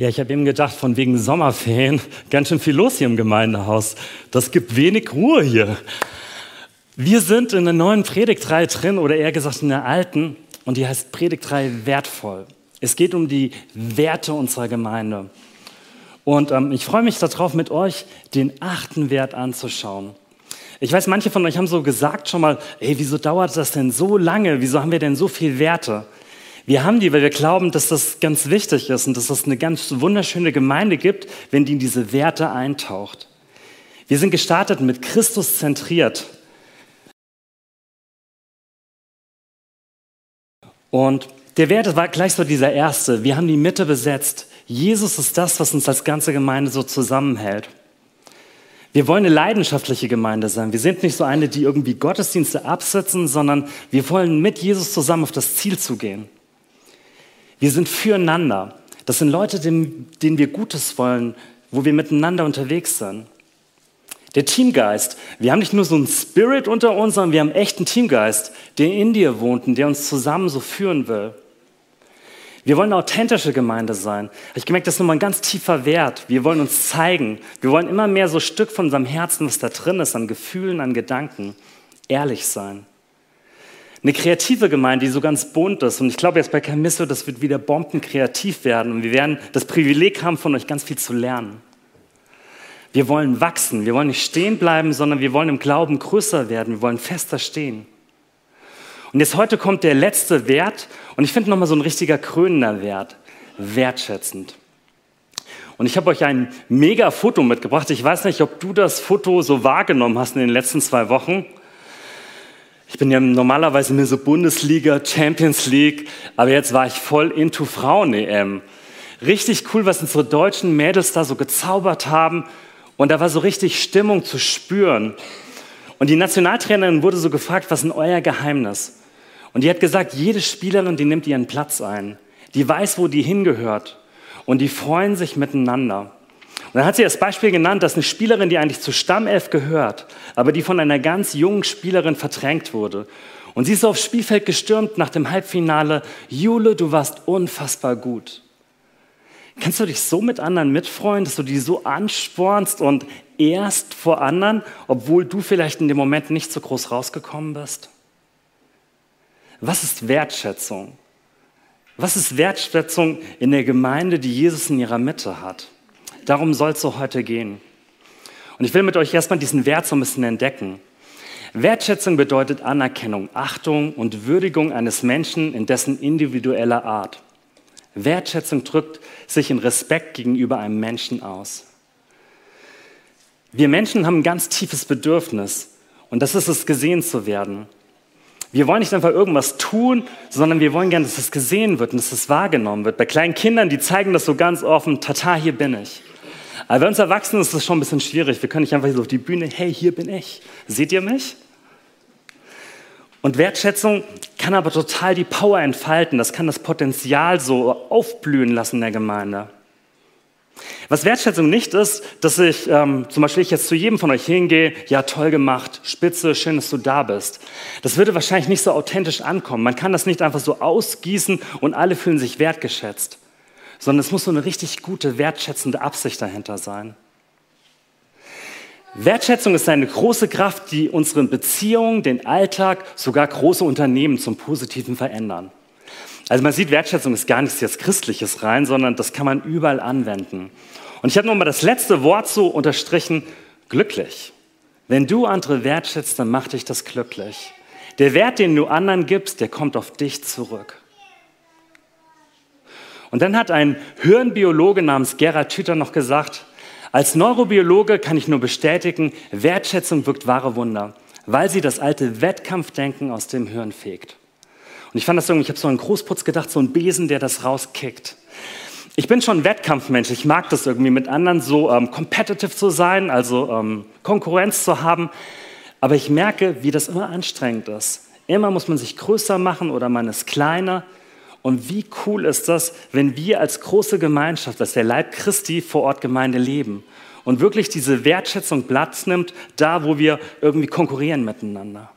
Ja, ich habe eben gedacht, von wegen Sommerferien, ganz schön viel los hier im Gemeindehaus. Das gibt wenig Ruhe hier. Wir sind in der neuen Predigtreihe drin, oder eher gesagt in der alten, und die heißt Predigtreihe wertvoll. Es geht um die Werte unserer Gemeinde. Und ähm, ich freue mich darauf, mit euch den achten Wert anzuschauen. Ich weiß, manche von euch haben so gesagt schon mal, ey, wieso dauert das denn so lange? Wieso haben wir denn so viele Werte? Wir haben die, weil wir glauben, dass das ganz wichtig ist und dass es eine ganz wunderschöne Gemeinde gibt, wenn die in diese Werte eintaucht. Wir sind gestartet mit Christus zentriert. Und der Wert war gleich so dieser erste. Wir haben die Mitte besetzt. Jesus ist das, was uns als ganze Gemeinde so zusammenhält. Wir wollen eine leidenschaftliche Gemeinde sein. Wir sind nicht so eine, die irgendwie Gottesdienste absetzen, sondern wir wollen mit Jesus zusammen auf das Ziel zu gehen. Wir sind füreinander. Das sind Leute, denen, wir Gutes wollen, wo wir miteinander unterwegs sind. Der Teamgeist. Wir haben nicht nur so einen Spirit unter uns, sondern wir haben echt einen Teamgeist, der in dir wohnt und der uns zusammen so führen will. Wir wollen eine authentische Gemeinde sein. Ich gemerkt, das ist nochmal ein ganz tiefer Wert. Wir wollen uns zeigen. Wir wollen immer mehr so ein Stück von unserem Herzen, was da drin ist, an Gefühlen, an Gedanken, ehrlich sein. Eine kreative Gemeinde, die so ganz bunt ist. Und ich glaube jetzt bei Camisso, das wird wieder bombenkreativ werden. Und wir werden das Privileg haben, von euch ganz viel zu lernen. Wir wollen wachsen. Wir wollen nicht stehen bleiben, sondern wir wollen im Glauben größer werden. Wir wollen fester stehen. Und jetzt heute kommt der letzte Wert. Und ich finde nochmal so ein richtiger krönender Wert. Wertschätzend. Und ich habe euch ein mega Foto mitgebracht. Ich weiß nicht, ob du das Foto so wahrgenommen hast in den letzten zwei Wochen. Ich bin ja normalerweise mehr so Bundesliga, Champions League, aber jetzt war ich voll into Frauen-EM. Richtig cool, was unsere deutschen Mädels da so gezaubert haben. Und da war so richtig Stimmung zu spüren. Und die Nationaltrainerin wurde so gefragt, was ist denn euer Geheimnis? Und die hat gesagt, jede Spielerin, die nimmt ihren Platz ein. Die weiß, wo die hingehört. Und die freuen sich miteinander. Und dann hat sie das Beispiel genannt, dass eine Spielerin, die eigentlich zur Stammelf gehört, aber die von einer ganz jungen Spielerin verdrängt wurde. Und sie ist aufs Spielfeld gestürmt nach dem Halbfinale. Jule, du warst unfassbar gut. Kannst du dich so mit anderen mitfreuen, dass du die so anspornst und erst vor anderen, obwohl du vielleicht in dem Moment nicht so groß rausgekommen bist? Was ist Wertschätzung? Was ist Wertschätzung in der Gemeinde, die Jesus in ihrer Mitte hat? Darum soll es so heute gehen. Und ich will mit euch erstmal diesen Wert so ein bisschen entdecken. Wertschätzung bedeutet Anerkennung, Achtung und Würdigung eines Menschen in dessen individueller Art. Wertschätzung drückt sich in Respekt gegenüber einem Menschen aus. Wir Menschen haben ein ganz tiefes Bedürfnis und das ist es, gesehen zu werden. Wir wollen nicht einfach irgendwas tun, sondern wir wollen gerne, dass es gesehen wird und dass es wahrgenommen wird. Bei kleinen Kindern, die zeigen das so ganz offen, tata, hier bin ich. Aber bei uns Erwachsenen ist das schon ein bisschen schwierig. Wir können nicht einfach so auf die Bühne, hey, hier bin ich. Seht ihr mich? Und Wertschätzung kann aber total die Power entfalten. Das kann das Potenzial so aufblühen lassen in der Gemeinde. Was Wertschätzung nicht ist, dass ich ähm, zum Beispiel ich jetzt zu jedem von euch hingehe, ja toll gemacht, spitze, schön, dass du da bist. Das würde wahrscheinlich nicht so authentisch ankommen. Man kann das nicht einfach so ausgießen und alle fühlen sich wertgeschätzt sondern es muss so eine richtig gute, wertschätzende Absicht dahinter sein. Wertschätzung ist eine große Kraft, die unsere Beziehungen, den Alltag, sogar große Unternehmen zum Positiven verändern. Also man sieht, Wertschätzung ist gar nichts jetzt Christliches rein, sondern das kann man überall anwenden. Und ich habe nochmal das letzte Wort so unterstrichen, glücklich. Wenn du andere wertschätzt, dann macht dich das glücklich. Der Wert, den du anderen gibst, der kommt auf dich zurück. Und dann hat ein Hirnbiologe namens Gerhard Tüter noch gesagt, als Neurobiologe kann ich nur bestätigen, Wertschätzung wirkt wahre Wunder, weil sie das alte Wettkampfdenken aus dem Hirn fegt. Und ich fand das irgendwie, ich habe so einen Großputz gedacht, so ein Besen, der das rauskickt. Ich bin schon Wettkampfmensch. Ich mag das irgendwie, mit anderen so ähm, competitive zu sein, also ähm, Konkurrenz zu haben. Aber ich merke, wie das immer anstrengend ist. Immer muss man sich größer machen oder man ist kleiner. Und wie cool ist das, wenn wir als große Gemeinschaft, als der Leib Christi vor Ort Gemeinde leben und wirklich diese Wertschätzung Platz nimmt, da wo wir irgendwie konkurrieren miteinander.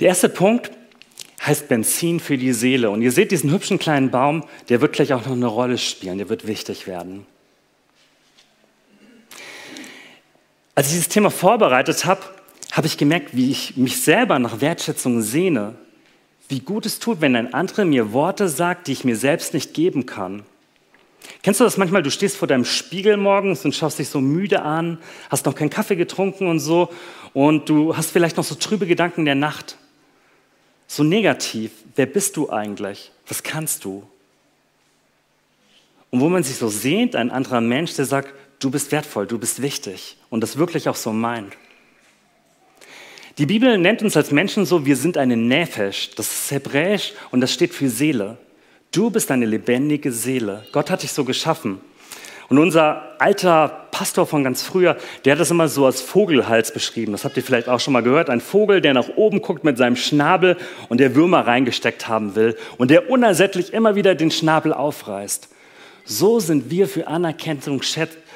Der erste Punkt, heißt Benzin für die Seele. Und ihr seht diesen hübschen kleinen Baum, der wird gleich auch noch eine Rolle spielen, der wird wichtig werden. Als ich dieses Thema vorbereitet habe, habe ich gemerkt, wie ich mich selber nach Wertschätzung sehne. Wie gut es tut, wenn ein anderer mir Worte sagt, die ich mir selbst nicht geben kann. Kennst du das manchmal? Du stehst vor deinem Spiegel morgens und schaust dich so müde an, hast noch keinen Kaffee getrunken und so, und du hast vielleicht noch so trübe Gedanken der Nacht. So negativ. Wer bist du eigentlich? Was kannst du? Und wo man sich so sehnt, ein anderer Mensch, der sagt, du bist wertvoll, du bist wichtig und das wirklich auch so meint. Die Bibel nennt uns als Menschen so, wir sind eine Nefesh, das ist hebräisch und das steht für Seele. Du bist eine lebendige Seele. Gott hat dich so geschaffen. Und unser alter Pastor von ganz früher, der hat das immer so als Vogelhals beschrieben. Das habt ihr vielleicht auch schon mal gehört. Ein Vogel, der nach oben guckt mit seinem Schnabel und der Würmer reingesteckt haben will und der unersättlich immer wieder den Schnabel aufreißt. So sind wir für Anerkennung,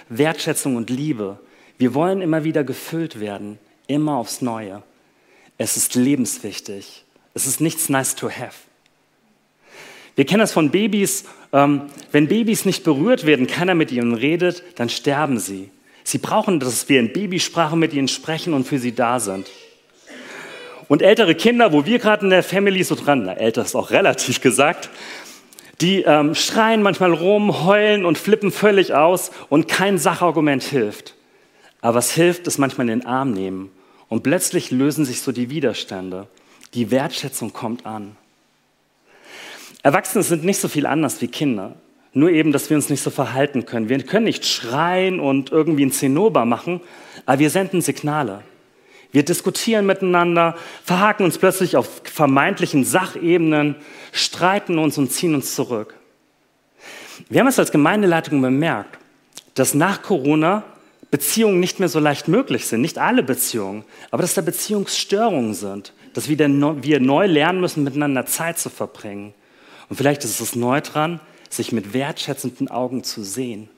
Wertschätzung und Liebe. Wir wollen immer wieder gefüllt werden, immer aufs Neue. Es ist lebenswichtig. Es ist nichts nice to have. Wir kennen das von Babys. Ähm, wenn Babys nicht berührt werden, keiner mit ihnen redet, dann sterben sie. Sie brauchen, dass wir in Babysprache mit ihnen sprechen und für sie da sind. Und ältere Kinder, wo wir gerade in der Family so dran, na, älter ist auch relativ gesagt, die ähm, schreien manchmal rum, heulen und flippen völlig aus und kein Sachargument hilft. Aber was hilft, ist manchmal in den Arm nehmen und plötzlich lösen sich so die Widerstände. Die Wertschätzung kommt an. Erwachsene sind nicht so viel anders wie Kinder. Nur eben, dass wir uns nicht so verhalten können. Wir können nicht schreien und irgendwie ein Zinnober machen, aber wir senden Signale. Wir diskutieren miteinander, verhaken uns plötzlich auf vermeintlichen Sachebenen, streiten uns und ziehen uns zurück. Wir haben es als Gemeindeleitung bemerkt, dass nach Corona Beziehungen nicht mehr so leicht möglich sind. Nicht alle Beziehungen, aber dass da Beziehungsstörungen sind. Dass wir, wir neu lernen müssen, miteinander Zeit zu verbringen. Und vielleicht ist es neu dran, sich mit wertschätzenden Augen zu sehen.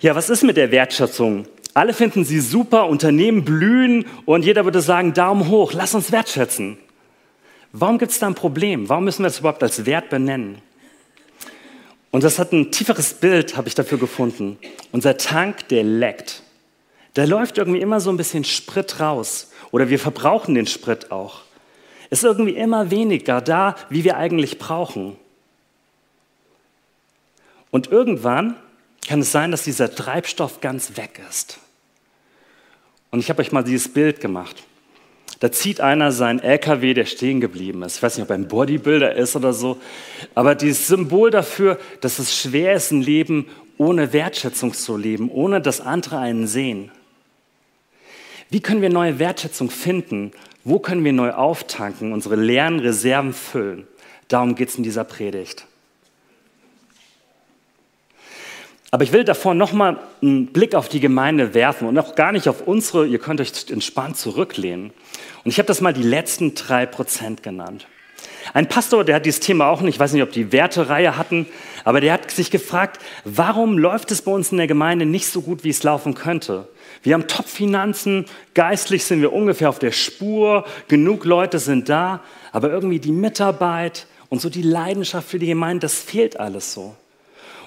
Ja, was ist mit der Wertschätzung? Alle finden sie super, Unternehmen blühen und jeder würde sagen, Daumen hoch, lass uns wertschätzen. Warum gibt es da ein Problem? Warum müssen wir das überhaupt als Wert benennen? Und das hat ein tieferes Bild, habe ich dafür gefunden. Unser Tank, der leckt. Da läuft irgendwie immer so ein bisschen Sprit raus. Oder wir verbrauchen den Sprit auch. Ist irgendwie immer weniger da, wie wir eigentlich brauchen. Und irgendwann kann es sein, dass dieser Treibstoff ganz weg ist. Und ich habe euch mal dieses Bild gemacht. Da zieht einer seinen LKW, der stehen geblieben ist. Ich weiß nicht, ob er ein Bodybuilder ist oder so. Aber dieses Symbol dafür, dass es schwer ist, ein Leben ohne Wertschätzung zu leben, ohne dass andere einen sehen. Wie können wir neue Wertschätzung finden? Wo können wir neu auftanken, unsere leeren Reserven füllen? Darum geht es in dieser Predigt. Aber ich will davor nochmal einen Blick auf die Gemeinde werfen und auch gar nicht auf unsere, ihr könnt euch entspannt zurücklehnen. Und ich habe das mal die letzten drei Prozent genannt. Ein Pastor, der hat dieses Thema auch nicht, ich weiß nicht, ob die Wertereihe hatten, aber der hat sich gefragt, warum läuft es bei uns in der Gemeinde nicht so gut, wie es laufen könnte? Wir haben Top-Finanzen, geistlich sind wir ungefähr auf der Spur, genug Leute sind da, aber irgendwie die Mitarbeit und so die Leidenschaft für die Gemeinde, das fehlt alles so.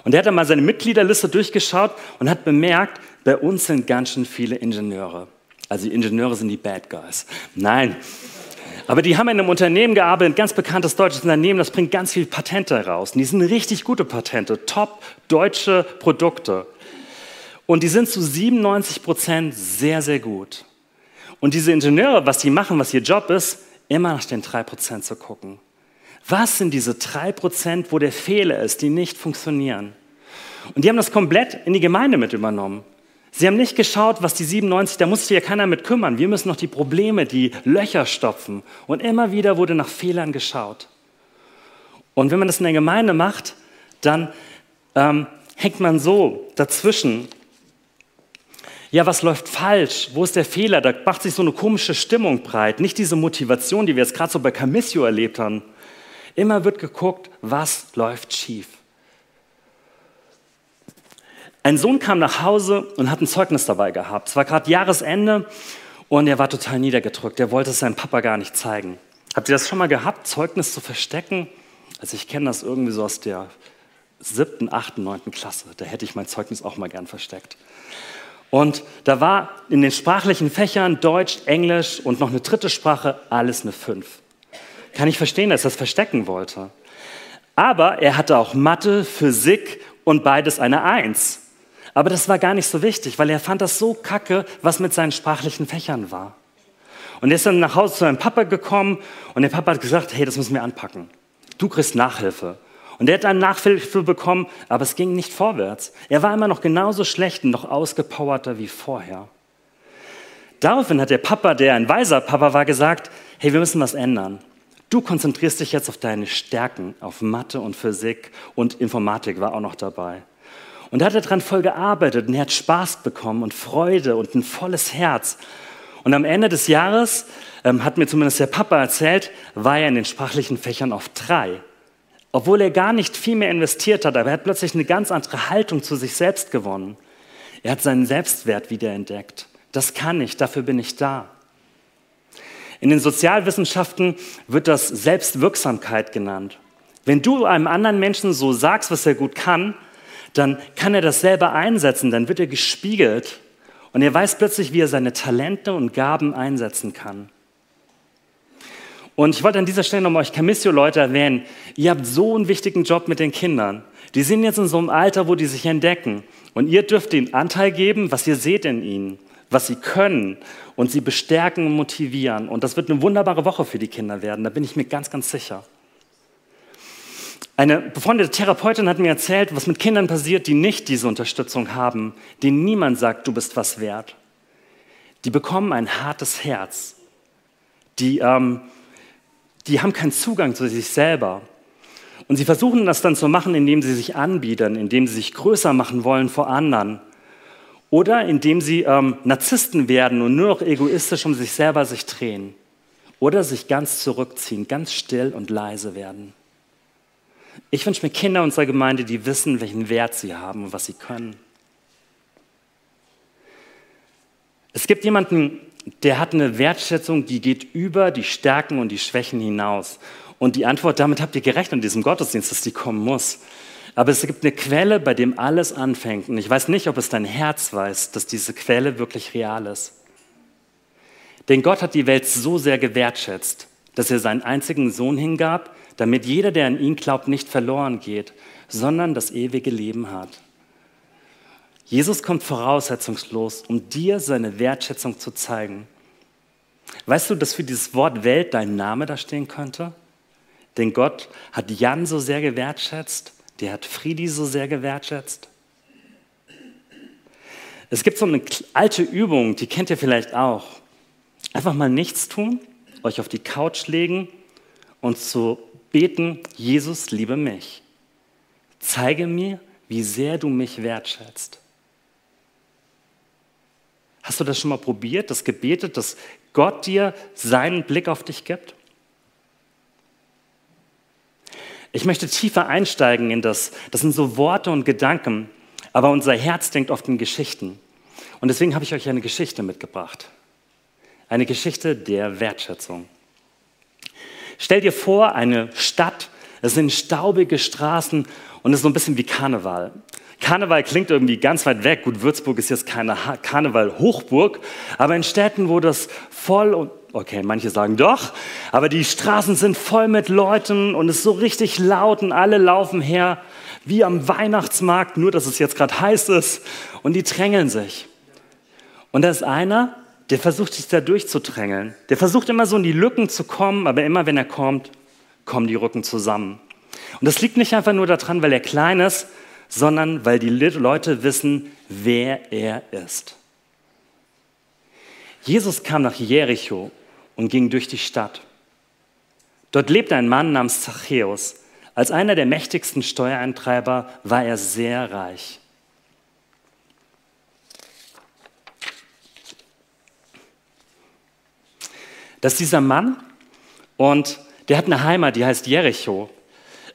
Und er hat dann mal seine Mitgliederliste durchgeschaut und hat bemerkt, bei uns sind ganz schön viele Ingenieure. Also die Ingenieure sind die Bad Guys. Nein. Aber die haben in einem Unternehmen gearbeitet, ein ganz bekanntes deutsches Unternehmen, das bringt ganz viele Patente raus. Und die sind richtig gute Patente, top deutsche Produkte. Und die sind zu 97 Prozent sehr, sehr gut. Und diese Ingenieure, was die machen, was ihr Job ist, immer nach den drei Prozent zu gucken. Was sind diese drei Prozent, wo der Fehler ist, die nicht funktionieren? Und die haben das komplett in die Gemeinde mit übernommen. Sie haben nicht geschaut, was die 97, da muss sich ja keiner mit kümmern. Wir müssen noch die Probleme, die Löcher stopfen. Und immer wieder wurde nach Fehlern geschaut. Und wenn man das in der Gemeinde macht, dann ähm, hängt man so dazwischen. Ja, was läuft falsch? Wo ist der Fehler? Da macht sich so eine komische Stimmung breit. Nicht diese Motivation, die wir jetzt gerade so bei Camissio erlebt haben. Immer wird geguckt, was läuft schief. Ein Sohn kam nach Hause und hat ein Zeugnis dabei gehabt. Es war gerade Jahresende Und er war total niedergedrückt. Er wollte es seinem Papa gar nicht zeigen. Habt ihr das schon mal gehabt, Zeugnis zu verstecken? Also ich kenne das irgendwie so aus der siebten, achten, neunten Klasse. Da hätte ich mein Zeugnis auch mal gern versteckt. Und da war in den sprachlichen Fächern Deutsch, Englisch und noch eine dritte Sprache alles eine Fünf. Kann ich verstehen, dass er das verstecken wollte. Aber er hatte auch Mathe, Physik und beides eine Eins. Aber das war gar nicht so wichtig, weil er fand das so kacke, was mit seinen sprachlichen Fächern war. Und er ist dann nach Hause zu seinem Papa gekommen und der Papa hat gesagt, hey, das müssen wir anpacken. Du kriegst Nachhilfe. Und er hat dann Nachhilfe bekommen, aber es ging nicht vorwärts. Er war immer noch genauso schlecht und noch ausgepowerter wie vorher. Daraufhin hat der Papa, der ein weiser Papa war, gesagt, hey, wir müssen was ändern. Du konzentrierst dich jetzt auf deine Stärken, auf Mathe und Physik und Informatik war auch noch dabei. Und da hat er dran voll gearbeitet und er hat Spaß bekommen und Freude und ein volles Herz. Und am Ende des Jahres, ähm, hat mir zumindest der Papa erzählt, war er in den sprachlichen Fächern auf drei. Obwohl er gar nicht viel mehr investiert hat, aber er hat plötzlich eine ganz andere Haltung zu sich selbst gewonnen. Er hat seinen Selbstwert wiederentdeckt. Das kann ich, dafür bin ich da. In den Sozialwissenschaften wird das Selbstwirksamkeit genannt. Wenn du einem anderen Menschen so sagst, was er gut kann, dann kann er das selber einsetzen, dann wird er gespiegelt und er weiß plötzlich, wie er seine Talente und Gaben einsetzen kann. Und ich wollte an dieser Stelle nochmal euch Camissio-Leute erwähnen. Ihr habt so einen wichtigen Job mit den Kindern. Die sind jetzt in so einem Alter, wo die sich entdecken. Und ihr dürft ihnen Anteil geben, was ihr seht in ihnen, was sie können und sie bestärken und motivieren. Und das wird eine wunderbare Woche für die Kinder werden. Da bin ich mir ganz, ganz sicher. Eine befreundete Therapeutin hat mir erzählt, was mit Kindern passiert, die nicht diese Unterstützung haben, denen niemand sagt, du bist was wert. Die bekommen ein hartes Herz. Die, ähm, die haben keinen Zugang zu sich selber. Und sie versuchen das dann zu machen, indem sie sich anbieten, indem sie sich größer machen wollen vor anderen. Oder indem sie ähm, Narzissten werden und nur noch egoistisch um sich selber sich drehen. Oder sich ganz zurückziehen, ganz still und leise werden. Ich wünsche mir Kinder unserer Gemeinde, die wissen, welchen Wert sie haben und was sie können. Es gibt jemanden, der hat eine Wertschätzung, die geht über die Stärken und die Schwächen hinaus. Und die Antwort, damit habt ihr gerechnet in diesem Gottesdienst, dass die kommen muss. Aber es gibt eine Quelle, bei dem alles anfängt. Und ich weiß nicht, ob es dein Herz weiß, dass diese Quelle wirklich real ist. Denn Gott hat die Welt so sehr gewertschätzt, dass er seinen einzigen Sohn hingab, damit jeder, der an ihn glaubt, nicht verloren geht, sondern das ewige Leben hat. Jesus kommt voraussetzungslos, um dir seine Wertschätzung zu zeigen. Weißt du, dass für dieses Wort Welt dein Name da stehen könnte? Denn Gott hat Jan so sehr gewertschätzt, der hat Friedi so sehr gewertschätzt. Es gibt so eine alte Übung, die kennt ihr vielleicht auch. Einfach mal nichts tun, euch auf die Couch legen und zu beten, Jesus, liebe mich. Zeige mir, wie sehr du mich wertschätzt. Hast du das schon mal probiert, das gebetet, dass Gott dir seinen Blick auf dich gibt? Ich möchte tiefer einsteigen in das. Das sind so Worte und Gedanken, aber unser Herz denkt oft in Geschichten. Und deswegen habe ich euch eine Geschichte mitgebracht. Eine Geschichte der Wertschätzung. Stell dir vor, eine Stadt, es sind staubige Straßen und es ist so ein bisschen wie Karneval. Karneval klingt irgendwie ganz weit weg. Gut, Würzburg ist jetzt keine Karneval-Hochburg, aber in Städten, wo das voll und okay, manche sagen doch, aber die Straßen sind voll mit Leuten und es ist so richtig laut und alle laufen her wie am Weihnachtsmarkt, nur dass es jetzt gerade heiß ist und die drängeln sich. Und da ist einer, der versucht sich da durchzudrängeln. Der versucht immer so in die Lücken zu kommen, aber immer wenn er kommt, kommen die Rücken zusammen. Und das liegt nicht einfach nur daran, weil er klein ist, sondern weil die Leute wissen, wer er ist. Jesus kam nach Jericho und ging durch die Stadt. Dort lebte ein Mann namens Zachäus. Als einer der mächtigsten Steuereintreiber war er sehr reich. Das ist dieser Mann und der hat eine Heimat, die heißt Jericho.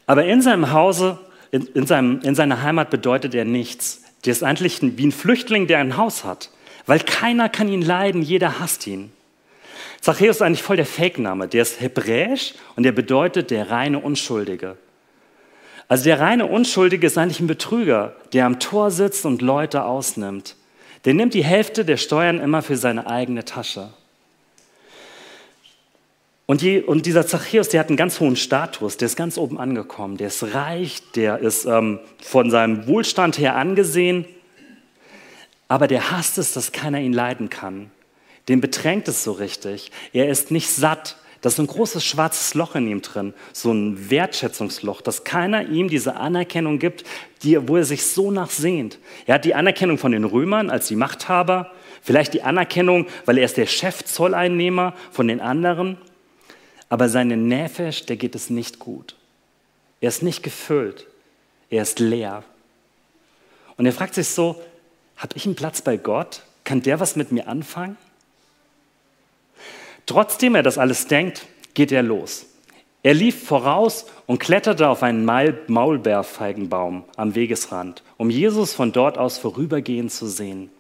Aber in seinem Hause, in, in, seinem, in seiner Heimat bedeutet er nichts. Der ist eigentlich wie ein Flüchtling, der ein Haus hat, weil keiner kann ihn leiden, jeder hasst ihn. Zachäus ist eigentlich voll der Fake-Name. Der ist hebräisch und der bedeutet der reine Unschuldige. Also der reine Unschuldige ist eigentlich ein Betrüger, der am Tor sitzt und Leute ausnimmt. Der nimmt die Hälfte der Steuern immer für seine eigene Tasche. Und, die, und dieser Zachäus, der hat einen ganz hohen Status, der ist ganz oben angekommen, der ist reich, der ist ähm, von seinem Wohlstand her angesehen, aber der hasst es, dass keiner ihn leiden kann. Den bedrängt es so richtig. Er ist nicht satt. Da ist ein großes schwarzes Loch in ihm drin, so ein Wertschätzungsloch, dass keiner ihm diese Anerkennung gibt, die, wo er sich so nachsehnt. Er hat die Anerkennung von den Römern als die Machthaber, vielleicht die Anerkennung, weil er ist der Chefzolleinnehmer von den anderen, aber seinen Nefesh, der geht es nicht gut. Er ist nicht gefüllt, er ist leer. Und er fragt sich so, habe ich einen Platz bei Gott? Kann der was mit mir anfangen? Trotzdem er das alles denkt, geht er los. Er lief voraus und kletterte auf einen Maulbeerfeigenbaum am Wegesrand, um Jesus von dort aus vorübergehend zu sehen.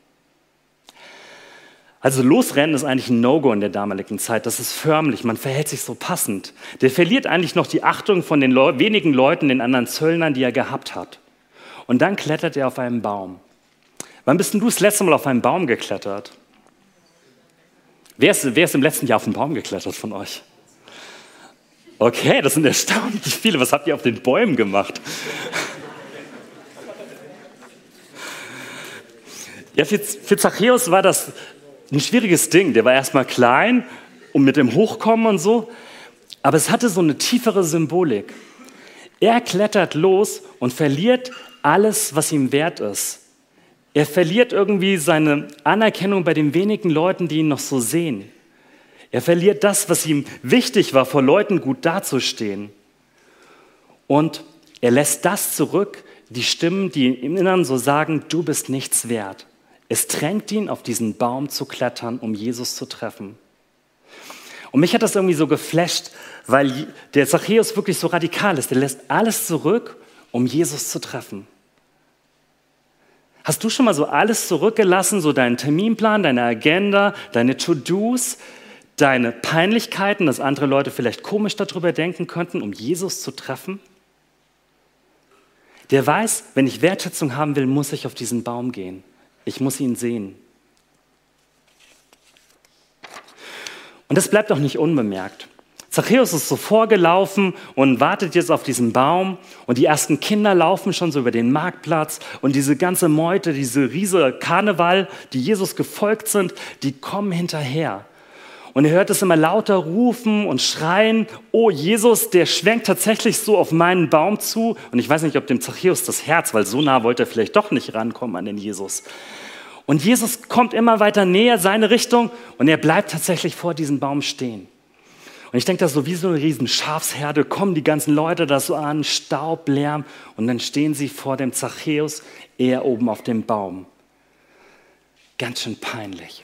Also losrennen ist eigentlich ein No-Go in der damaligen Zeit. Das ist förmlich, man verhält sich so passend. Der verliert eigentlich noch die Achtung von den Leu wenigen Leuten, den anderen Zöllnern, die er gehabt hat. Und dann klettert er auf einen Baum. Wann bist denn du das letzte Mal auf einen Baum geklettert? Wer ist, wer ist im letzten Jahr auf den Baum geklettert von euch? Okay, das sind erstaunlich viele. Was habt ihr auf den Bäumen gemacht? Ja, für, für Zachäus war das ein schwieriges Ding. Der war erstmal klein und mit dem Hochkommen und so. Aber es hatte so eine tiefere Symbolik. Er klettert los und verliert alles, was ihm wert ist. Er verliert irgendwie seine Anerkennung bei den wenigen Leuten, die ihn noch so sehen. Er verliert das, was ihm wichtig war, vor Leuten gut dazustehen. Und er lässt das zurück, die Stimmen, die im Inneren so sagen, du bist nichts wert. Es drängt ihn, auf diesen Baum zu klettern, um Jesus zu treffen. Und mich hat das irgendwie so geflasht, weil der Zachäus wirklich so radikal ist. Er lässt alles zurück, um Jesus zu treffen. Hast du schon mal so alles zurückgelassen, so deinen Terminplan, deine Agenda, deine To-Dos, deine Peinlichkeiten, dass andere Leute vielleicht komisch darüber denken könnten, um Jesus zu treffen? Der weiß, wenn ich Wertschätzung haben will, muss ich auf diesen Baum gehen. Ich muss ihn sehen. Und das bleibt auch nicht unbemerkt. Zachäus ist so vorgelaufen und wartet jetzt auf diesen Baum und die ersten Kinder laufen schon so über den Marktplatz und diese ganze Meute, diese riesige Karneval, die Jesus gefolgt sind, die kommen hinterher. Und er hört es immer lauter rufen und schreien, oh Jesus, der schwenkt tatsächlich so auf meinen Baum zu. Und ich weiß nicht, ob dem Zachäus das Herz, weil so nah wollte er vielleicht doch nicht rankommen an den Jesus. Und Jesus kommt immer weiter näher, seine Richtung, und er bleibt tatsächlich vor diesem Baum stehen. Und ich denke, das so wie so eine riesen Schafsherde, kommen die ganzen Leute da so an, Staub, Lärm, und dann stehen sie vor dem Zachäus, er oben auf dem Baum. Ganz schön peinlich.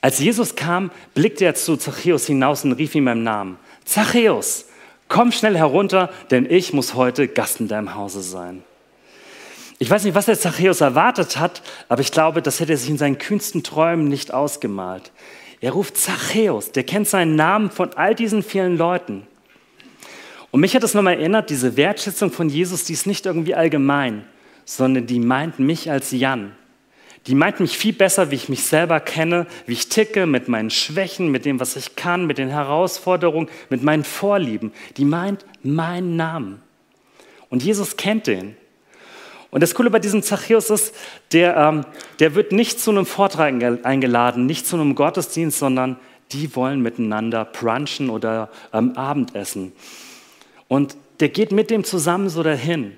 Als Jesus kam, blickte er zu Zachäus hinaus und rief ihm beim Namen. Zachäus, komm schnell herunter, denn ich muss heute Gast in deinem Hause sein. Ich weiß nicht, was der Zachäus erwartet hat, aber ich glaube, das hätte er sich in seinen kühnsten Träumen nicht ausgemalt. Er ruft Zachäus, der kennt seinen Namen von all diesen vielen Leuten. Und mich hat das nochmal erinnert, diese Wertschätzung von Jesus, die ist nicht irgendwie allgemein, sondern die meint mich als Jan. Die meint mich viel besser, wie ich mich selber kenne, wie ich ticke, mit meinen Schwächen, mit dem, was ich kann, mit den Herausforderungen, mit meinen Vorlieben. Die meint meinen Namen. Und Jesus kennt den. Und das Coole bei diesem Zachäus ist, der, ähm, der wird nicht zu einem Vortrag eingeladen, nicht zu einem Gottesdienst, sondern die wollen miteinander brunchen oder ähm, Abendessen. Und der geht mit dem zusammen so dahin.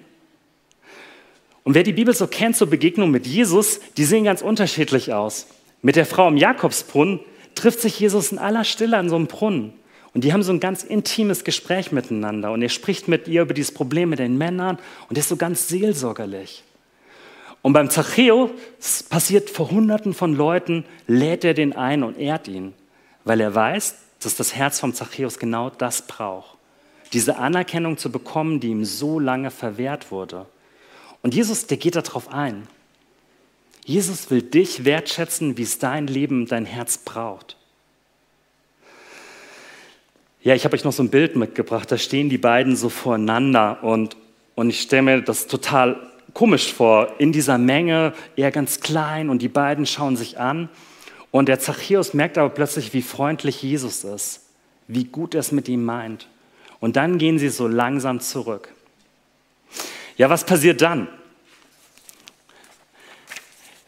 Und wer die Bibel so kennt zur Begegnung mit Jesus, die sehen ganz unterschiedlich aus. Mit der Frau im Jakobsbrunnen trifft sich Jesus in aller Stille an so einem Brunnen. Und die haben so ein ganz intimes Gespräch miteinander. Und er spricht mit ihr über dieses Problem mit den Männern und ist so ganz seelsorgerlich. Und beim Zachäus passiert vor Hunderten von Leuten, lädt er den ein und ehrt ihn, weil er weiß, dass das Herz vom Zachäus genau das braucht. Diese Anerkennung zu bekommen, die ihm so lange verwehrt wurde. Und Jesus, der geht darauf ein. Jesus will dich wertschätzen, wie es dein Leben, dein Herz braucht. Ja, ich habe euch noch so ein Bild mitgebracht. Da stehen die beiden so voreinander und, und ich stelle mir das total komisch vor. In dieser Menge, er ganz klein und die beiden schauen sich an. Und der Zachäus merkt aber plötzlich, wie freundlich Jesus ist, wie gut er es mit ihm meint. Und dann gehen sie so langsam zurück. Ja, was passiert dann?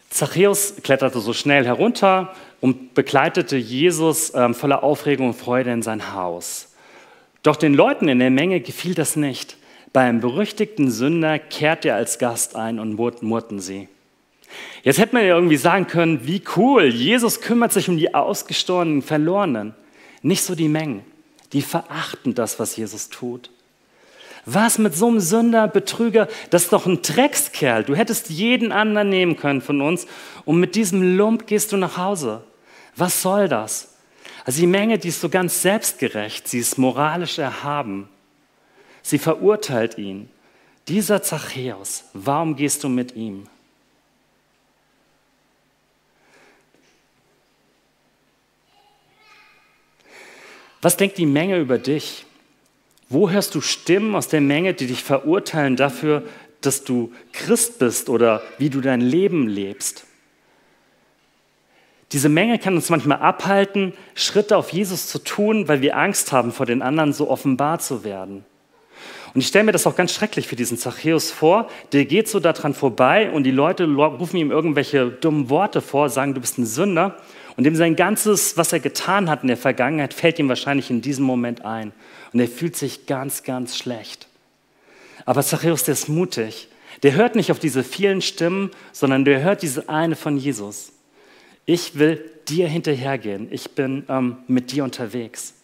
Zachäus kletterte so schnell herunter und begleitete Jesus ähm, voller Aufregung und Freude in sein Haus. Doch den Leuten in der Menge gefiel das nicht. Bei einem berüchtigten Sünder kehrte er als Gast ein und murrten sie. Jetzt hätte man ja irgendwie sagen können, wie cool, Jesus kümmert sich um die ausgestorbenen Verlorenen. Nicht so die Mengen, die verachten das, was Jesus tut. Was mit so einem Sünder, Betrüger, das ist doch ein Dreckskerl. Du hättest jeden anderen nehmen können von uns und mit diesem Lump gehst du nach Hause. Was soll das? Also die Menge, die ist so ganz selbstgerecht, sie ist moralisch erhaben. Sie verurteilt ihn. Dieser Zachäus, warum gehst du mit ihm? Was denkt die Menge über dich? Wo hörst du Stimmen aus der Menge, die dich verurteilen dafür, dass du Christ bist oder wie du dein Leben lebst? Diese Menge kann uns manchmal abhalten, Schritte auf Jesus zu tun, weil wir Angst haben, vor den anderen so offenbar zu werden. Und ich stelle mir das auch ganz schrecklich für diesen Zachäus vor. Der geht so daran vorbei und die Leute rufen ihm irgendwelche dummen Worte vor, sagen, du bist ein Sünder. Und dem sein ganzes, was er getan hat in der Vergangenheit, fällt ihm wahrscheinlich in diesem Moment ein. Und er fühlt sich ganz, ganz schlecht. Aber Zachäus, der ist mutig. Der hört nicht auf diese vielen Stimmen, sondern der hört diese eine von Jesus. Ich will dir hinterhergehen. Ich bin ähm, mit dir unterwegs.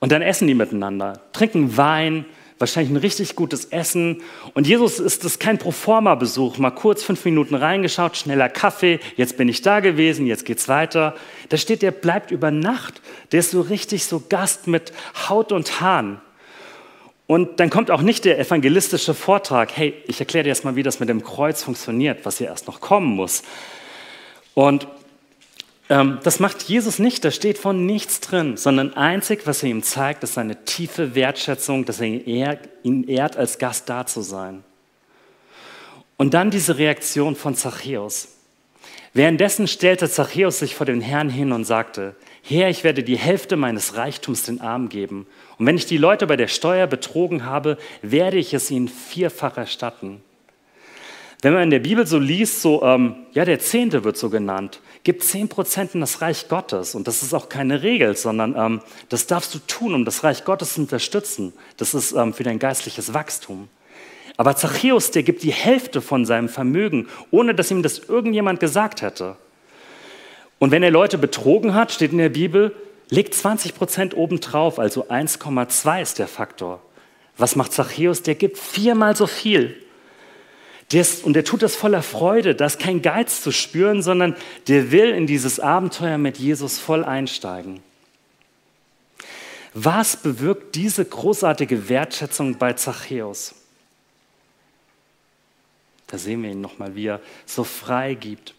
Und dann essen die miteinander, trinken Wein, wahrscheinlich ein richtig gutes Essen. Und Jesus ist das kein Proforma-Besuch, mal kurz fünf Minuten reingeschaut, schneller Kaffee, jetzt bin ich da gewesen, jetzt geht's weiter. Da steht, der bleibt über Nacht, der ist so richtig so Gast mit Haut und Haaren. Und dann kommt auch nicht der evangelistische Vortrag, hey, ich erkläre dir erst mal, wie das mit dem Kreuz funktioniert, was hier erst noch kommen muss. Und das macht Jesus nicht, da steht von nichts drin, sondern einzig, was er ihm zeigt, ist seine tiefe Wertschätzung, dass er ihn ehrt, als Gast da zu sein. Und dann diese Reaktion von Zachäus. Währenddessen stellte Zachäus sich vor den Herrn hin und sagte, Herr, ich werde die Hälfte meines Reichtums den Armen geben. Und wenn ich die Leute bei der Steuer betrogen habe, werde ich es ihnen vierfach erstatten. Wenn man in der Bibel so liest, so, ähm, ja, der Zehnte wird so genannt, zehn Prozent in das Reich Gottes. Und das ist auch keine Regel, sondern ähm, das darfst du tun, um das Reich Gottes zu unterstützen. Das ist ähm, für dein geistliches Wachstum. Aber Zachäus, der gibt die Hälfte von seinem Vermögen, ohne dass ihm das irgendjemand gesagt hätte. Und wenn er Leute betrogen hat, steht in der Bibel, legt 20 Prozent obendrauf, also 1,2 ist der Faktor. Was macht Zachäus? Der gibt viermal so viel. Der ist, und der tut das voller Freude, da ist kein Geiz zu spüren, sondern der will in dieses Abenteuer mit Jesus voll einsteigen. Was bewirkt diese großartige Wertschätzung bei Zachäus? Da sehen wir ihn nochmal, wie er so frei gibt.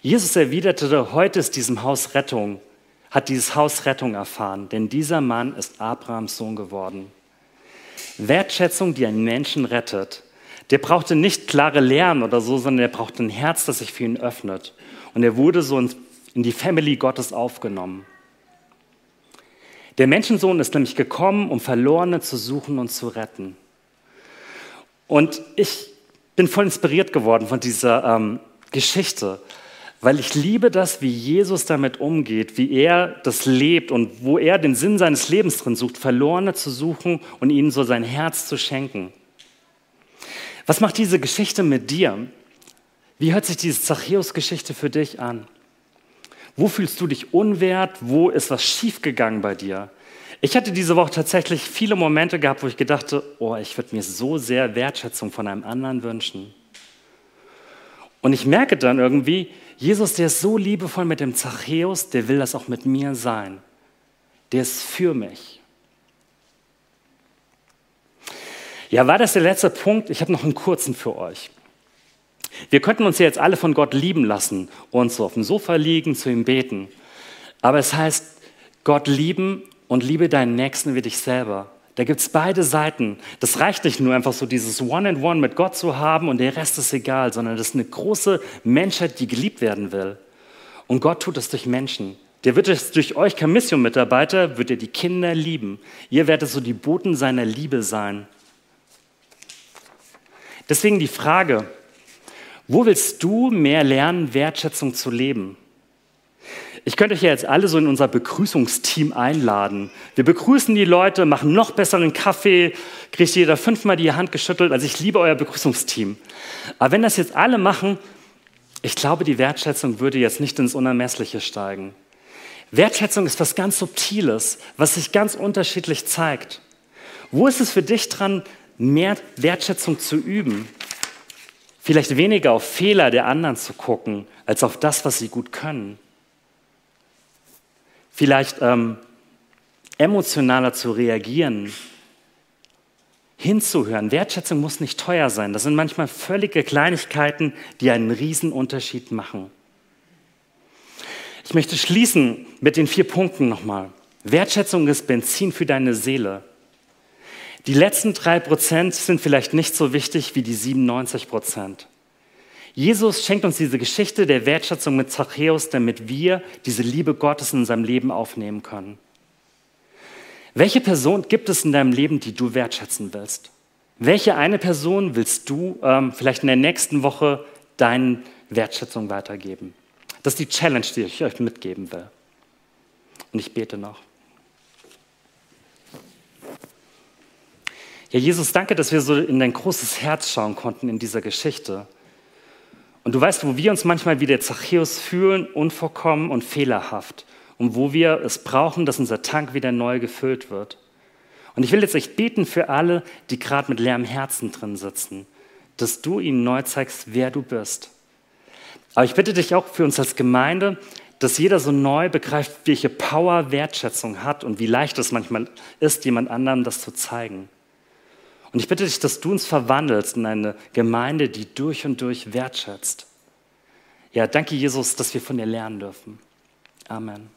Jesus erwiderte, heute ist diesem Haus Rettung, hat dieses Haus Rettung erfahren, denn dieser Mann ist Abrahams Sohn geworden. Wertschätzung, die einen Menschen rettet. Der brauchte nicht klare Lehren oder so, sondern er brauchte ein Herz, das sich für ihn öffnet. Und er wurde so in die Family Gottes aufgenommen. Der Menschensohn ist nämlich gekommen, um Verlorene zu suchen und zu retten. Und ich bin voll inspiriert geworden von dieser ähm, Geschichte, weil ich liebe das, wie Jesus damit umgeht, wie er das lebt und wo er den Sinn seines Lebens drin sucht, Verlorene zu suchen und ihnen so sein Herz zu schenken. Was macht diese Geschichte mit dir? Wie hört sich diese Zachäus-Geschichte für dich an? Wo fühlst du dich unwert? Wo ist was schiefgegangen bei dir? Ich hatte diese Woche tatsächlich viele Momente gehabt, wo ich gedachte, oh, ich würde mir so sehr Wertschätzung von einem anderen wünschen. Und ich merke dann irgendwie, Jesus, der ist so liebevoll mit dem Zachäus, der will das auch mit mir sein. Der ist für mich. Ja, war das der letzte Punkt? Ich habe noch einen kurzen für euch. Wir könnten uns ja jetzt alle von Gott lieben lassen und so auf dem Sofa liegen, zu ihm beten. Aber es heißt, Gott lieben und liebe deinen Nächsten wie dich selber. Da gibt es beide Seiten. Das reicht nicht nur einfach so dieses One-and-One -One mit Gott zu haben und der Rest ist egal, sondern das ist eine große Menschheit, die geliebt werden will. Und Gott tut es durch Menschen. Der wird es durch euch Mission-Mitarbeiter, wird er die Kinder lieben. Ihr werdet so die Boten seiner Liebe sein. Deswegen die Frage, wo willst du mehr lernen, Wertschätzung zu leben? Ich könnte euch ja jetzt alle so in unser Begrüßungsteam einladen. Wir begrüßen die Leute, machen noch besseren Kaffee, kriegt jeder fünfmal die Hand geschüttelt. Also ich liebe euer Begrüßungsteam. Aber wenn das jetzt alle machen, ich glaube, die Wertschätzung würde jetzt nicht ins Unermessliche steigen. Wertschätzung ist was ganz Subtiles, was sich ganz unterschiedlich zeigt. Wo ist es für dich dran, mehr Wertschätzung zu üben? Vielleicht weniger auf Fehler der anderen zu gucken, als auf das, was sie gut können. Vielleicht ähm, emotionaler zu reagieren, hinzuhören. Wertschätzung muss nicht teuer sein. Das sind manchmal völlige Kleinigkeiten, die einen riesen Unterschied machen. Ich möchte schließen mit den vier Punkten nochmal. Wertschätzung ist Benzin für deine Seele. Die letzten drei Prozent sind vielleicht nicht so wichtig wie die 97 Prozent. Jesus schenkt uns diese Geschichte der Wertschätzung mit Zachäus, damit wir diese Liebe Gottes in unserem Leben aufnehmen können. Welche Person gibt es in deinem Leben, die du wertschätzen willst? Welche eine Person willst du ähm, vielleicht in der nächsten Woche deine Wertschätzung weitergeben? Das ist die Challenge, die ich euch mitgeben will. Und ich bete noch. Ja, Jesus, danke, dass wir so in dein großes Herz schauen konnten in dieser Geschichte. Und du weißt, wo wir uns manchmal wie der Zachäus fühlen, unvorkommen und fehlerhaft. Und wo wir es brauchen, dass unser Tank wieder neu gefüllt wird. Und ich will jetzt echt beten für alle, die gerade mit leerem Herzen drin sitzen, dass du ihnen neu zeigst, wer du bist. Aber ich bitte dich auch für uns als Gemeinde, dass jeder so neu begreift, welche Power Wertschätzung hat und wie leicht es manchmal ist, jemand anderem das zu zeigen. Und ich bitte dich, dass du uns verwandelst in eine Gemeinde, die durch und durch wertschätzt. Ja, danke Jesus, dass wir von dir lernen dürfen. Amen.